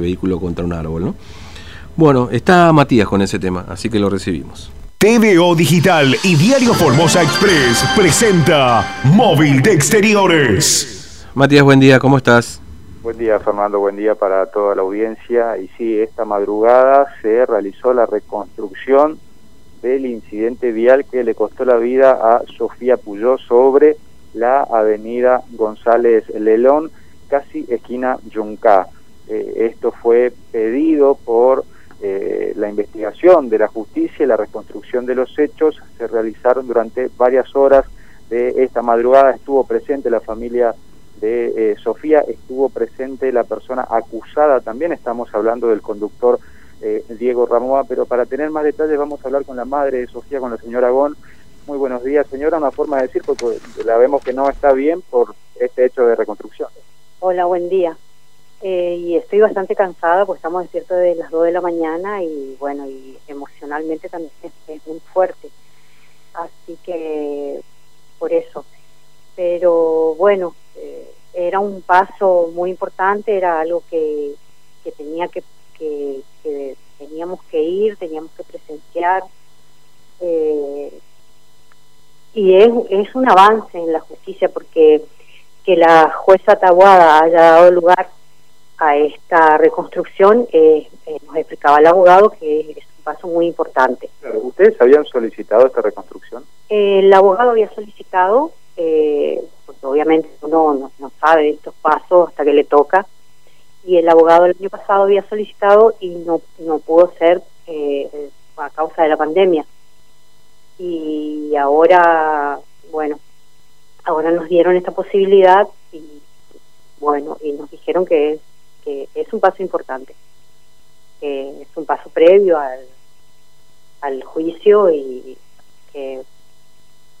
vehículo contra un árbol, ¿no? Bueno, está Matías con ese tema, así que lo recibimos. TVO Digital y Diario Formosa Express presenta Móvil de Exteriores. Matías, buen día, ¿cómo estás? Buen día, Fernando, buen día para toda la audiencia. Y sí, esta madrugada se realizó la reconstrucción del incidente vial que le costó la vida a Sofía Puyó sobre la avenida González Lelón, casi esquina Yuncá. Eh, esto fue pedido por eh, la investigación de la justicia y la reconstrucción de los hechos. Se realizaron durante varias horas de esta madrugada. Estuvo presente la familia de eh, Sofía, estuvo presente la persona acusada también. Estamos hablando del conductor Diego Ramoa, pero para tener más detalles vamos a hablar con la madre de Sofía, con la señora Agón. Muy buenos días, señora. Una forma de decir, porque la vemos que no está bien por este hecho de reconstrucción. Hola, buen día. Eh, y estoy bastante cansada, pues estamos despiertos de las 2 de la mañana y bueno, y emocionalmente también es, muy fuerte. Así que por eso. Pero bueno, eh, era un paso muy importante, era algo que, que tenía que, que, teníamos que ir, teníamos que presenciar. Eh, y es, es un avance en la justicia porque que la jueza Tabuada haya dado lugar a esta reconstrucción, eh, eh, nos explicaba el abogado que es un paso muy importante. ¿Ustedes habían solicitado esta reconstrucción? el abogado había solicitado, eh, porque obviamente uno no, sabe de estos pasos hasta que le toca, y el abogado el año pasado había solicitado y no, no pudo ser a causa de la pandemia. Y ahora, bueno, ahora nos dieron esta posibilidad y bueno, y nos dijeron que es que un paso importante, que es un paso previo al, al juicio y que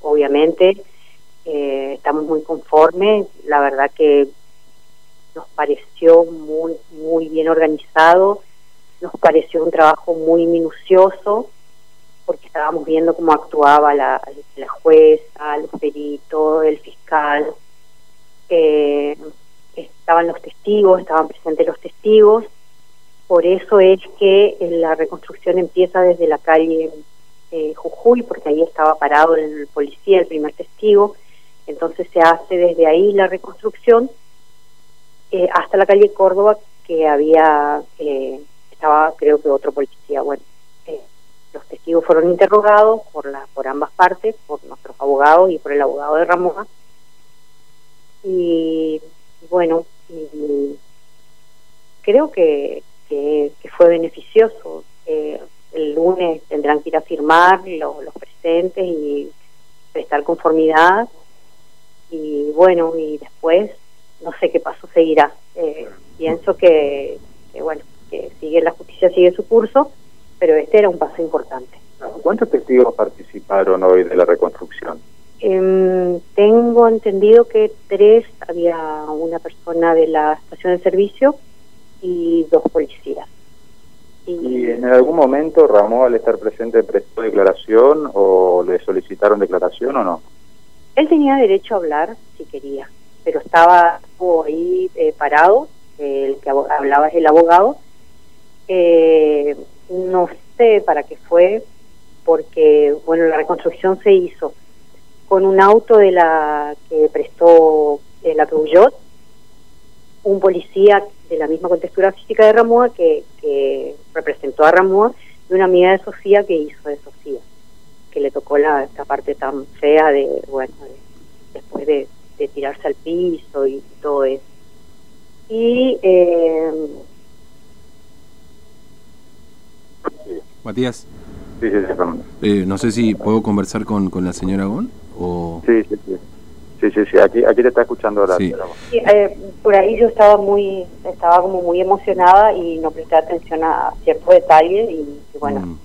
obviamente eh, estamos muy conformes, la verdad que nos pareció muy, muy bien organizado, nos pareció un trabajo muy minucioso, porque estábamos viendo cómo actuaba la, la jueza, los peritos, el fiscal. Eh, estaban los testigos, estaban presentes los testigos, por eso es que la reconstrucción empieza desde la calle eh, Jujuy, porque ahí estaba parado el policía, el primer testigo, entonces se hace desde ahí la reconstrucción eh, hasta la calle Córdoba, que había, eh, estaba creo que otro policía, bueno, los testigos fueron interrogados por, la, por ambas partes, por nuestros abogados y por el abogado de Ramón, y bueno, creo que, que, fue beneficioso. Eh, el lunes tendrán que ir a firmar los presentes y prestar conformidad. Y bueno, y después no sé qué paso seguirá. Eh, pienso que, que, bueno, que sigue la justicia sigue su curso, pero este era un paso importante. ¿Cuántos testigos participaron hoy de la reconstrucción? Eh, tengo entendido que tres, había una persona de la estación de servicio y dos policías. ¿Y, en algún momento Ramón al estar presente prestó declaración o le solicitaron declaración o no? Él tenía derecho a hablar si quería, pero estaba ahí eh, parado, el que hablaba es el abogado. Eh, no sé para qué fue, porque bueno, la reconstrucción se hizo con un auto de la que prestó eh, la Peugeot, un policía de la misma contextura física de Ramoa que, representó a Ramoa y una amiga de Sofía que hizo de Sofía, que le tocó la, esta parte tan fea de, bueno, después de, tirarse al piso y todo eso. Y... Eh, Matías. Sí, sí, eh, no sé si puedo conversar con, con la señora Sí, sí, sí. Sí, sí, aquí, aquí te está escuchando ahora. Sí. Eh, por ahí yo estaba muy, estaba como muy emocionada y no presté atención a ciertos detalles y, bueno, mm.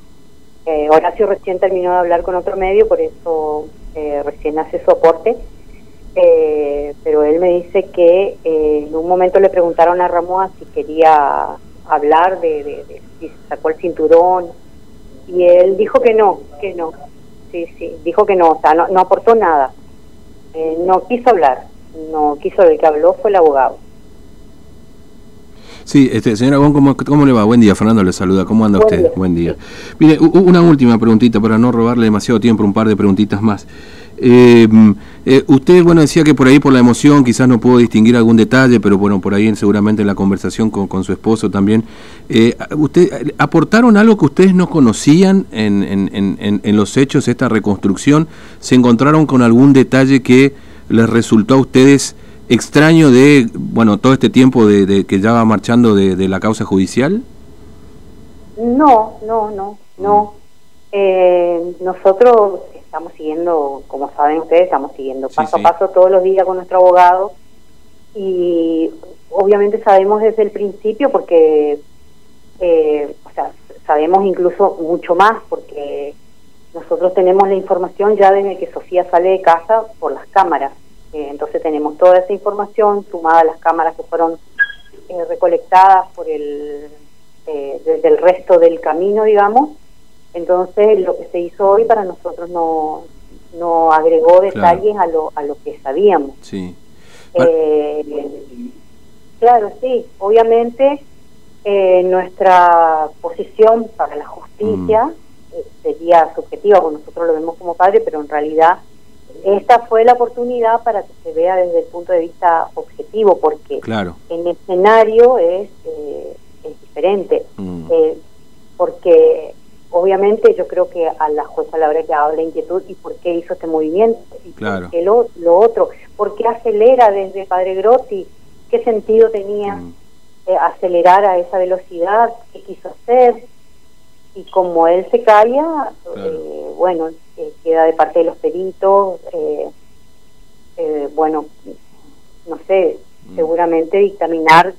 eh, Horacio recién terminó de hablar con otro medio, por eso eh, recién hace su aporte, eh, pero él me dice que en un momento le preguntaron a Ramón si quería hablar de, de si sacó el cinturón y él dijo que no, que no, sí, sí, dijo que no, o sea, no, aportó nada, eh, no quiso hablar, no quiso, el que habló fue el abogado. Sí, este, señora Bon, ¿cómo, ¿cómo, le va? Buen día, Fernando le saluda. ¿Cómo anda usted? Buen día. Mire, una última preguntita para no robarle demasiado tiempo, un par de preguntitas más. Eh, eh, usted, bueno, decía que por ahí por la emoción quizás no pudo distinguir algún detalle, pero bueno, por ahí seguramente en la conversación con, con su esposo también. Eh, ¿usted, ¿Aportaron algo que ustedes no conocían en, en, en, los hechos, esta reconstrucción? ¿Se encontraron con algún detalle que les resultó a ustedes extraño de, bueno, todo este tiempo de, que ya va marchando de, de, la causa judicial? No, no, no, no. Eh, nosotros estamos siguiendo, como saben ustedes, estamos siguiendo paso a paso todos los días con nuestro abogado. Y obviamente sabemos desde el principio porque, eh, o sea, sabemos incluso mucho más porque nosotros tenemos la información ya desde que Sofía sale de casa por las cámaras. Eh, entonces tenemos toda esa información sumada a las cámaras que fueron eh, recolectadas por el desde el resto del camino, digamos, entonces, lo que se hizo hoy para nosotros no, no agregó detalles a, lo, a lo que sabíamos. Sí. Eh, claro, sí, obviamente eh, nuestra posición para la justicia mm. eh, sería subjetiva, porque nosotros lo vemos como padre, pero en realidad esta fue la oportunidad para que se vea desde el punto de vista objetivo, porque claro. el escenario es, es diferente, mm. porque obviamente yo creo que a la jueza le habrá quedado la inquietud y por qué hizo este movimiento y claro. lo, lo, otro, por qué acelera desde Padre Grotti, qué sentido tenía Mm. eh, acelerar a esa velocidad, qué quiso hacer y como él se calla, eh, bueno, eh, queda de parte de los peritos, eh, bueno, no sé, Mm. seguramente dictaminar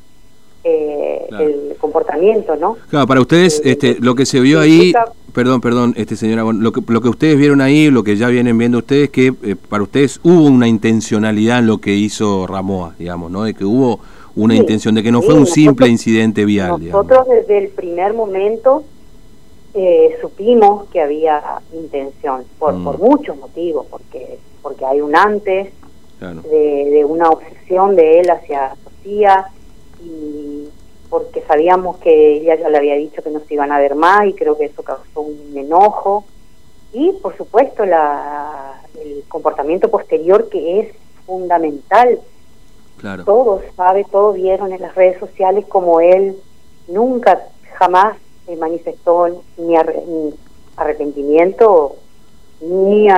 eh, Claro. el comportamiento, ¿no? Claro, para ustedes, Eh, este, lo que se vio ahí, perdón, perdón, este señora, lo que, lo que ustedes vieron ahí, lo que ya vienen viendo ustedes, que eh, para ustedes hubo una intencionalidad en lo que hizo Ramoa, digamos, ¿no? De que hubo una Sí, intención, de que no sí, fue un nosotros- simple incidente vial, digamos. Nosotros desde el primer momento eh, supimos que había intención, por, Mm. por muchos motivos, porque porque hay un antes Claro. de, de una obsesión de él hacia Sofía y porque sabíamos que ella ya le había dicho que no se iban a ver más y creo que eso causó un enojo y por supuesto la, el comportamiento posterior que es fundamental Claro. todos sabe, todos vieron en las redes sociales como él nunca, jamás se manifestó ni, arre- ni arrepentimiento, ni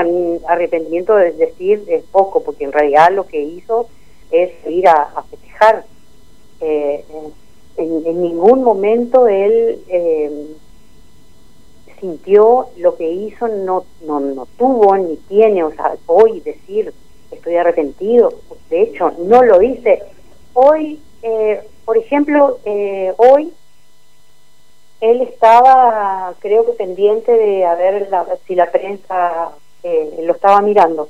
arrepentimiento de decir es poco, porque en realidad lo que hizo es ir a, a festejar. Eh, en, ningún momento él eh, sintió lo que hizo, no, no, no tuvo ni tiene, o sea, hoy decir estoy arrepentido, de hecho no lo dice. Hoy, eh, por ejemplo, eh, hoy él estaba, creo que pendiente de a ver la- si la prensa eh, lo estaba mirando.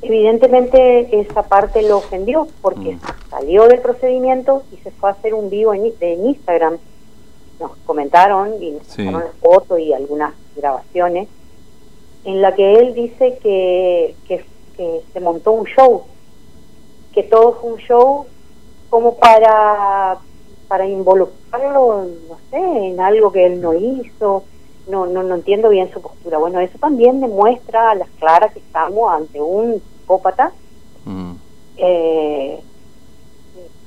Evidentemente esa parte lo ofendió porque Mm. salió del procedimiento y se fue a hacer un vivo en, Instagram. Nos comentaron y nos Sí. las fotos y algunas grabaciones en la que él dice que, que, que se montó un show, que todo fue un show como para para involucrarlo, no sé, en algo que él no hizo. No, no, no entiendo bien su postura. Bueno, eso también demuestra a las claras que estamos ante un psicópata Mm. eh,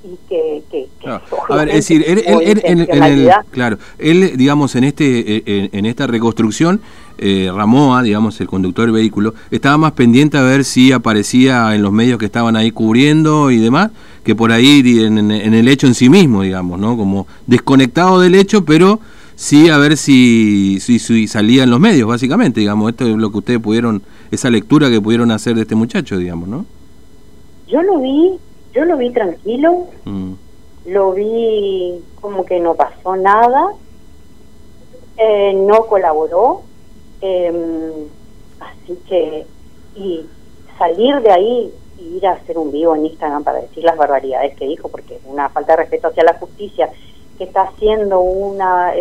y que, que, que Claro. A ver, es decir, él, él- tuvo él- en, en el, claro, él, digamos, en este, eh, en, en esta reconstrucción, eh, Ramoa, digamos, el conductor del vehículo, estaba más pendiente a ver si aparecía en los medios que estaban ahí cubriendo y demás, que por ahí en- en el hecho en sí mismo, digamos, ¿no? Como desconectado del hecho, pero sí a ver si, si, si salía en los medios, básicamente, digamos. Esto es lo que ustedes pudieron, esa lectura que pudieron hacer de este muchacho, digamos, ¿no? Yo lo vi, yo lo vi tranquilo, Mm, lo vi como que no pasó nada, eh, no colaboró, eh, así que y salir de ahí y ir a hacer un vivo en Instagram para decir las barbaridades que dijo, porque es una falta de respeto hacia la justicia que está haciendo una,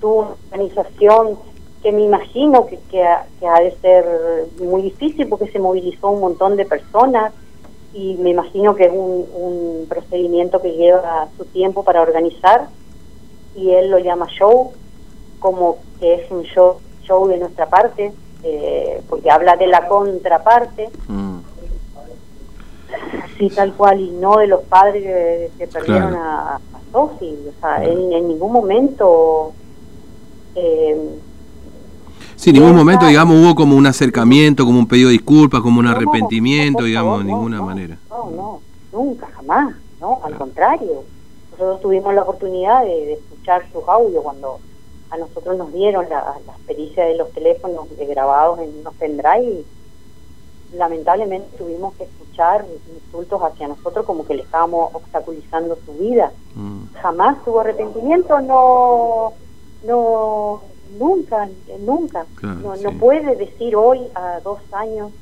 tuvo una organización que me imagino que, que, ha, que ha de ser muy difícil porque se movilizó un montón de personas y me imagino que es un, un procedimiento que lleva su tiempo para organizar y él lo llama show, como que es un show, show de nuestra parte, eh, porque habla de la contraparte, Mm, así tal cual, y no de los padres que, que perdieron Claro. a, a Sofi. O sea, en, en ningún momento... Eh, Sí, en ningún momento, digamos, hubo como un acercamiento, como un pedido de disculpas, como un arrepentimiento, no, digamos, de no, ninguna no, manera. No, no, nunca, jamás, ¿no? Al contrario. Nosotros tuvimos la oportunidad de, de escuchar sus audios cuando a nosotros nos dieron la, las pericias de los teléfonos de grabados en unos pendrive y lamentablemente tuvimos que escuchar insultos hacia nosotros como que le estábamos obstaculizando su vida. Mm, Jamás tuvo arrepentimiento, no, no, nunca, nunca. Claro, no, sí. no puede decir hoy, a dos años,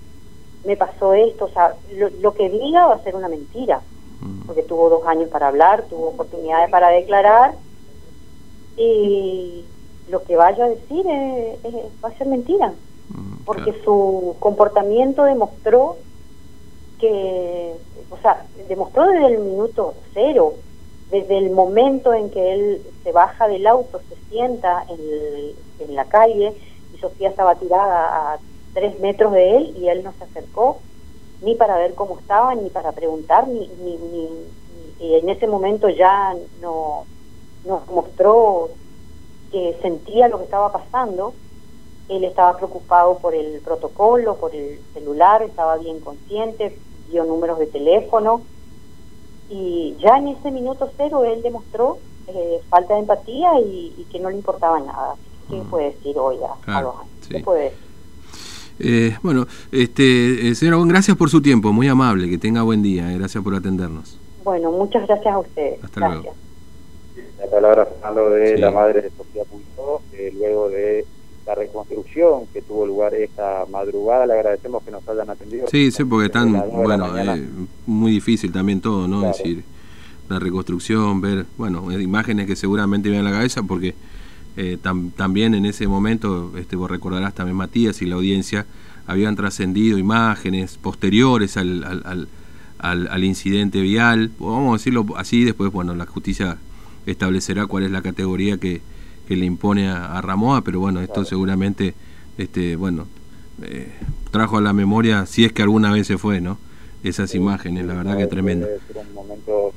me pasó esto, o sea, lo, lo que diga va a ser una mentira, mm, porque tuvo dos años para hablar, tuvo oportunidades para declarar, y lo que vaya a decir es- es- va a ser mentira, mm, porque claro. su comportamiento demostró que, o sea, demostró desde el minuto cero, desde el momento en que él se baja del auto, se sienta en, en la calle y Sofía estaba tirada a tres metros de él y él no se acercó ni para ver cómo estaba, ni para preguntar, ni, ni, ni- ni- y en ese momento ya no nos mostró que sentía lo que estaba pasando. Él estaba preocupado por el protocolo, por el celular, estaba bien consciente, dio números de teléfono y ya en ese minuto cero él demostró eh, falta de empatía y, y que no le importaba nada. ¿Qué Mm. puede decir hoy a, a Claro, sí. ¿Qué puede decir? Eh, bueno, este, eh, señora, gracias por su tiempo, muy amable, que tenga buen día, eh, gracias por atendernos. Bueno, muchas gracias a ustedes. Hasta luego. La palabra Fernando de Sí. la madre de Sofía Puyó, eh, luego de la reconstrucción que tuvo lugar esta madrugada, le agradecemos que nos hayan atendido. Sí, sí, porque están, bueno, eh, muy difícil también todo, ¿no? Claro. Es decir, la reconstrucción, ver, bueno, eh, imágenes que seguramente vienen a la cabeza, porque eh, tam- también en ese momento, este, vos recordarás también Matías y la audiencia, habían trascendido imágenes posteriores al, al, al, al- al incidente vial, vamos a decirlo así, después, bueno, la justicia establecerá cuál es la categoría que, que le impone a, a Ramoa, pero bueno, esto Claro. seguramente, este, bueno, eh, trajo a la memoria, si es que alguna vez se fue, ¿no? Esas imágenes, la verdad que tremendo. Debe ser un momento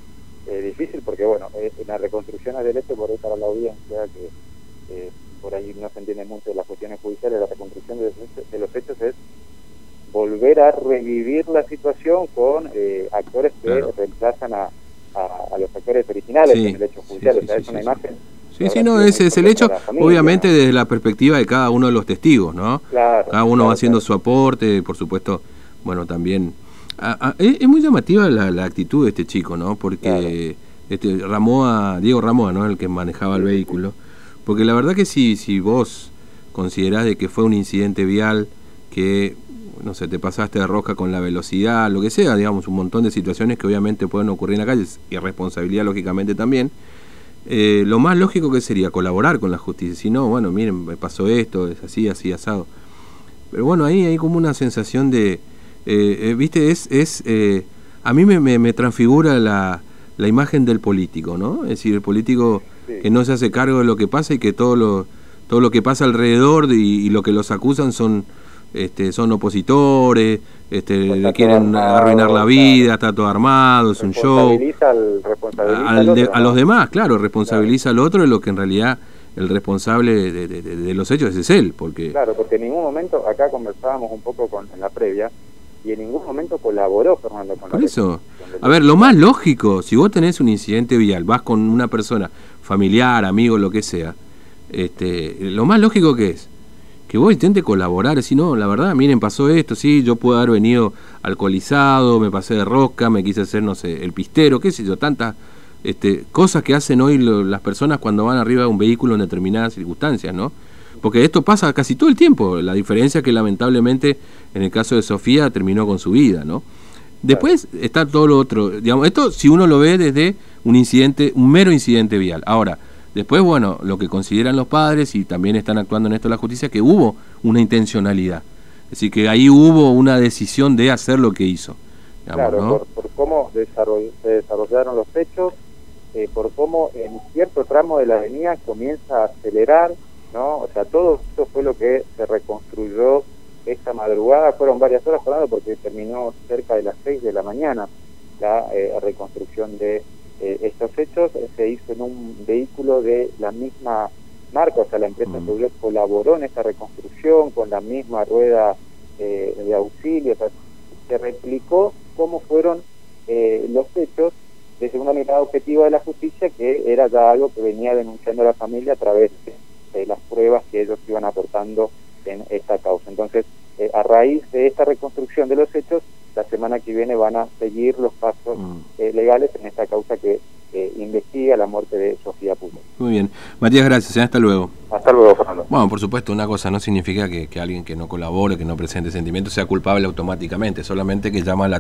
eh, difícil porque, bueno, eh, en la reconstrucción del hecho, por ahí para la audiencia, que eh, por ahí no se entiende mucho de las cuestiones judiciales, la reconstrucción de los hechos, de los hechos es volver a revivir la situación con eh, actores que Claro. reemplazan a, a- a los actores originales Sí, en el hecho judicial. o sea, es una imagen. Sí, sí, no, ese es el hecho, obviamente desde la perspectiva de cada uno de los testigos, ¿no? Claro, Cada uno claro, va haciendo claro. su aporte, por supuesto, bueno, también... a- a- es, es muy llamativa la, la actitud de este chico, ¿no? Porque este Ramoa, Diego Ramoa, ¿no? El que manejaba el vehículo. Porque la verdad que si, si vos considerás de que fue un incidente vial, que, no sé, te pasaste de rosca con la velocidad, lo que sea, digamos, un montón de situaciones que obviamente pueden ocurrir en la calle, y responsabilidad lógicamente también, eh, lo más lógico que sería colaborar con la justicia. Si no, bueno, miren, me pasó esto, es así, así, asado. Pero bueno, ahí hay como una sensación de, eh, eh, viste, es, es eh, a mí me, me, me transfigura la, la imagen del político, ¿no? Es decir, el político Sí. que no se hace cargo de lo que pasa y que todo lo, todo lo que pasa alrededor de- y, y lo que los acusan son, este, son opositores, este, le quieren armado, arruinar la vida, está todo armado, es un show. Responsabiliza al- responsabiliza al al de- otro, a los demás, claro, responsabiliza al otro de lo que en realidad el responsable de, de- de- de los hechos es él, porque Claro, porque en ningún momento, acá conversábamos un poco con, en la previa, y en ningún momento colaboró Fernando con por la eso, a ver, lo más lógico, si vos tenés un incidente vial, vas con una persona familiar, amigo, lo que sea, este, lo más lógico que es que vos intentes colaborar, si no, la verdad, miren, pasó esto, sí, yo puedo haber venido alcoholizado, me pasé de rosca, me quise hacer, no sé, el pistero, qué sé yo, tantas este, cosas que hacen hoy lo- las personas cuando van arriba de un vehículo en determinadas circunstancias, ¿no? Porque esto pasa casi todo el tiempo, la diferencia es que lamentablemente en el caso de Sofía terminó con su vida, ¿no? Después está todo lo otro, digamos, esto si uno lo ve desde un incidente, un mero incidente vial. Ahora, después, bueno, lo que consideran los padres y también están actuando en esto la justicia, que hubo una intencionalidad. Es decir, que ahí hubo una decisión de hacer lo que hizo. claro, por, cómo se desarrollaron los hechos, eh, por cómo en cierto tramo de la avenida comienza a acelerar, ¿no? O sea, todo esto fue lo que se reconstruyó esta madrugada, fueron varias horas hablando porque terminó cerca de las 6 de la mañana la eh, reconstrucción de eh, estos hechos, se hizo en un vehículo de la misma marca, o sea, la empresa mm. colaboró en esta reconstrucción con la misma rueda de auxilio, se replicó cómo fueron los hechos desde una mirada objetiva de la justicia, que era ya algo que venía denunciando la familia a través de, las pruebas que ellos iban aportando en esta causa. Entonces, eh, a raíz de esta reconstrucción de los hechos, la semana que viene van a seguir los pasos mm. Eh, legales en esta causa que investiga la muerte de Sofía Pulo. Muy bien. Matías, gracias. ¿eh? Hasta luego. Hasta luego, Fernando. Bueno, por supuesto, una cosa no significa que, que alguien que no colabore, que no presente sentimientos, sea culpable automáticamente, solamente que llama la